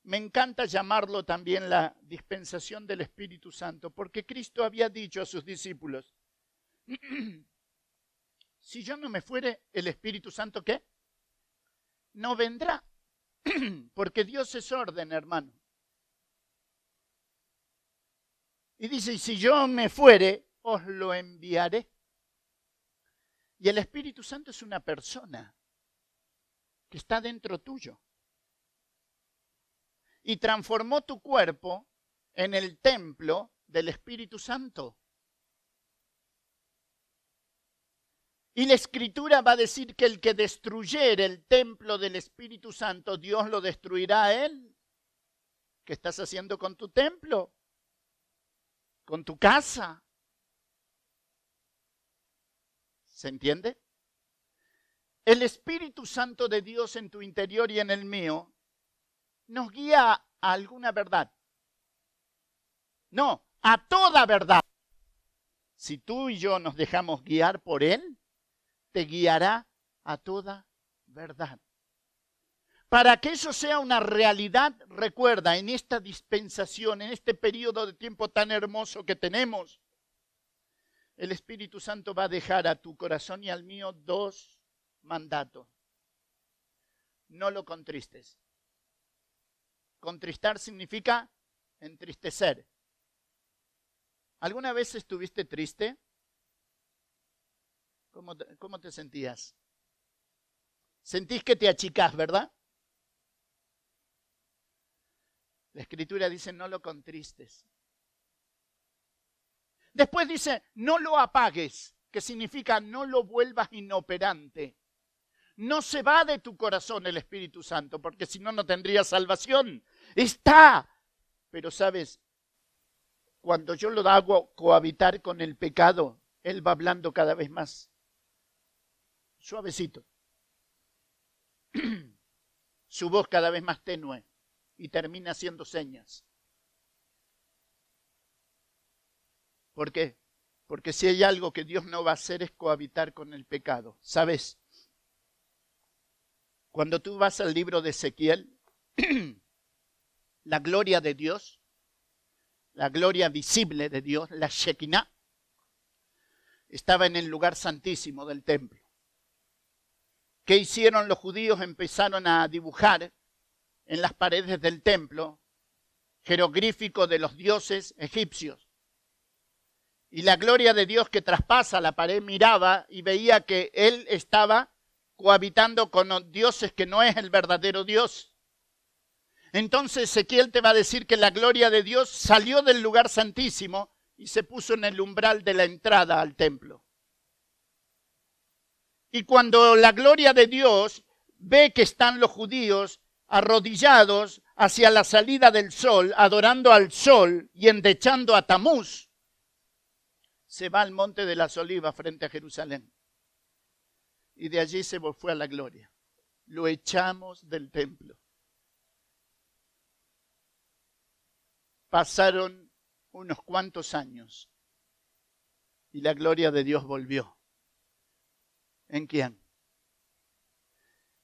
Me encanta llamarlo también la dispensación del Espíritu Santo, porque Cristo había dicho a sus discípulos, si yo no me fuere, el Espíritu Santo, ¿qué? No vendrá, porque Dios es orden, hermano. Y dice, y si yo me fuere, os lo enviaré. Y el Espíritu Santo es una persona que está dentro tuyo. Y transformó tu cuerpo en el templo del Espíritu Santo. Y la escritura va a decir que el que destruyere el templo del Espíritu Santo, Dios lo destruirá a él. ¿Qué estás haciendo con tu templo? ¿Con tu casa? ¿Se entiende? El Espíritu Santo de Dios en tu interior y en el mío nos guía a alguna verdad. No, a toda verdad. Si tú y yo nos dejamos guiar por Él, te guiará a toda verdad. Para que eso sea una realidad, recuerda, en esta dispensación, en este periodo de tiempo tan hermoso que tenemos, el Espíritu Santo va a dejar a tu corazón y al mío dos mandatos. No lo contristes. Contristar significa entristecer. ¿Alguna vez estuviste triste? ¿Cómo te, cómo te sentías? Sentís que te achicás, ¿verdad? La escritura dice, no lo contristes. Después dice, no lo apagues, que significa no lo vuelvas inoperante. No se va de tu corazón el Espíritu Santo, porque si no, no tendría salvación. Está. Pero sabes, cuando yo lo hago cohabitar con el pecado, Él va hablando cada vez más suavecito. Su voz cada vez más tenue y termina haciendo señas. ¿Por qué? Porque si hay algo que Dios no va a hacer es cohabitar con el pecado. ¿Sabes? Cuando tú vas al libro de Ezequiel, la gloria de Dios, la gloria visible de Dios, la Shekinah, estaba en el lugar santísimo del templo. ¿Qué hicieron los judíos? Empezaron a dibujar en las paredes del templo, jeroglífico de los dioses egipcios. Y la gloria de Dios que traspasa la pared miraba y veía que él estaba cohabitando con dioses que no es el verdadero Dios. Entonces Ezequiel te va a decir que la gloria de Dios salió del lugar santísimo y se puso en el umbral de la entrada al templo. Y cuando la gloria de Dios ve que están los judíos arrodillados hacia la salida del sol, adorando al sol y endechando a Tamuz, se va al monte de las olivas frente a Jerusalén. Y de allí se fue a la gloria. Lo echamos del templo. Pasaron unos cuantos años y la gloria de Dios volvió. ¿En quién?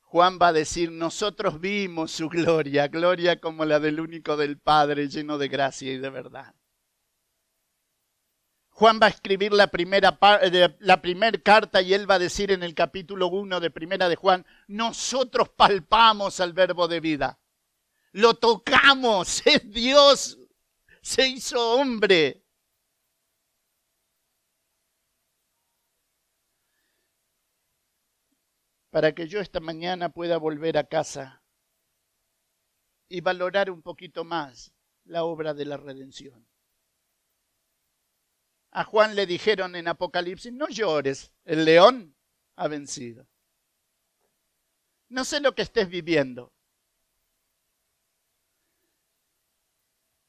Juan va a decir, nosotros vimos su gloria, gloria como la del único del Padre, lleno de gracia y de verdad. Juan va a escribir la primera, la primera carta y él va a decir en el capítulo 1 de primera de Juan, nosotros palpamos al verbo de vida, lo tocamos, es Dios, se hizo hombre. para que yo esta mañana pueda volver a casa y valorar un poquito más la obra de la redención. A Juan le dijeron en Apocalipsis, no llores, el león ha vencido. No sé lo que estés viviendo.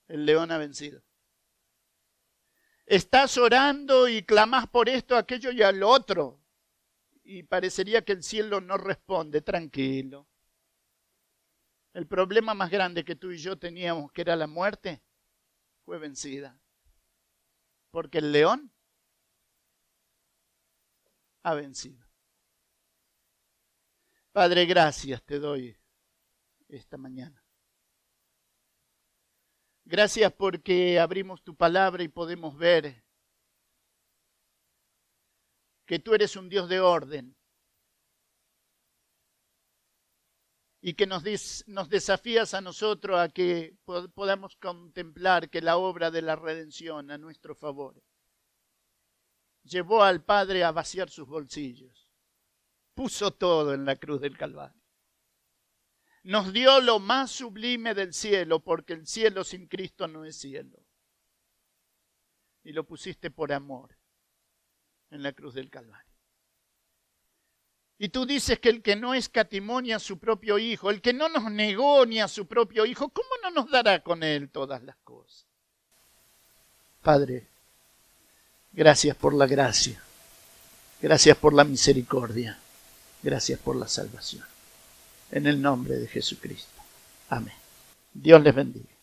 El león ha vencido. Estás orando y clamas por esto, aquello y al otro y parecería que el cielo no responde, tranquilo. El problema más grande que tú y yo teníamos, que era la muerte, fue vencida. Porque el león ha vencido. Padre, gracias te doy esta mañana. Gracias porque abrimos tu palabra y podemos ver que tú eres un Dios de orden y que nos, desafías a nosotros a que podamos contemplar que la obra de la redención a nuestro favor llevó al Padre a vaciar sus bolsillos, puso todo en la cruz del Calvario. Nos dio lo más sublime del cielo, porque el cielo sin Cristo no es cielo. Y lo pusiste por amor en la cruz del Calvario. Y tú dices que el que no escatimó ni a su propio Hijo, el que no nos negó ni a su propio Hijo, ¿cómo no nos dará con Él todas las cosas? Padre, gracias por la gracia, gracias por la misericordia, gracias por la salvación. En el nombre de Jesucristo. Amén. Dios les bendiga.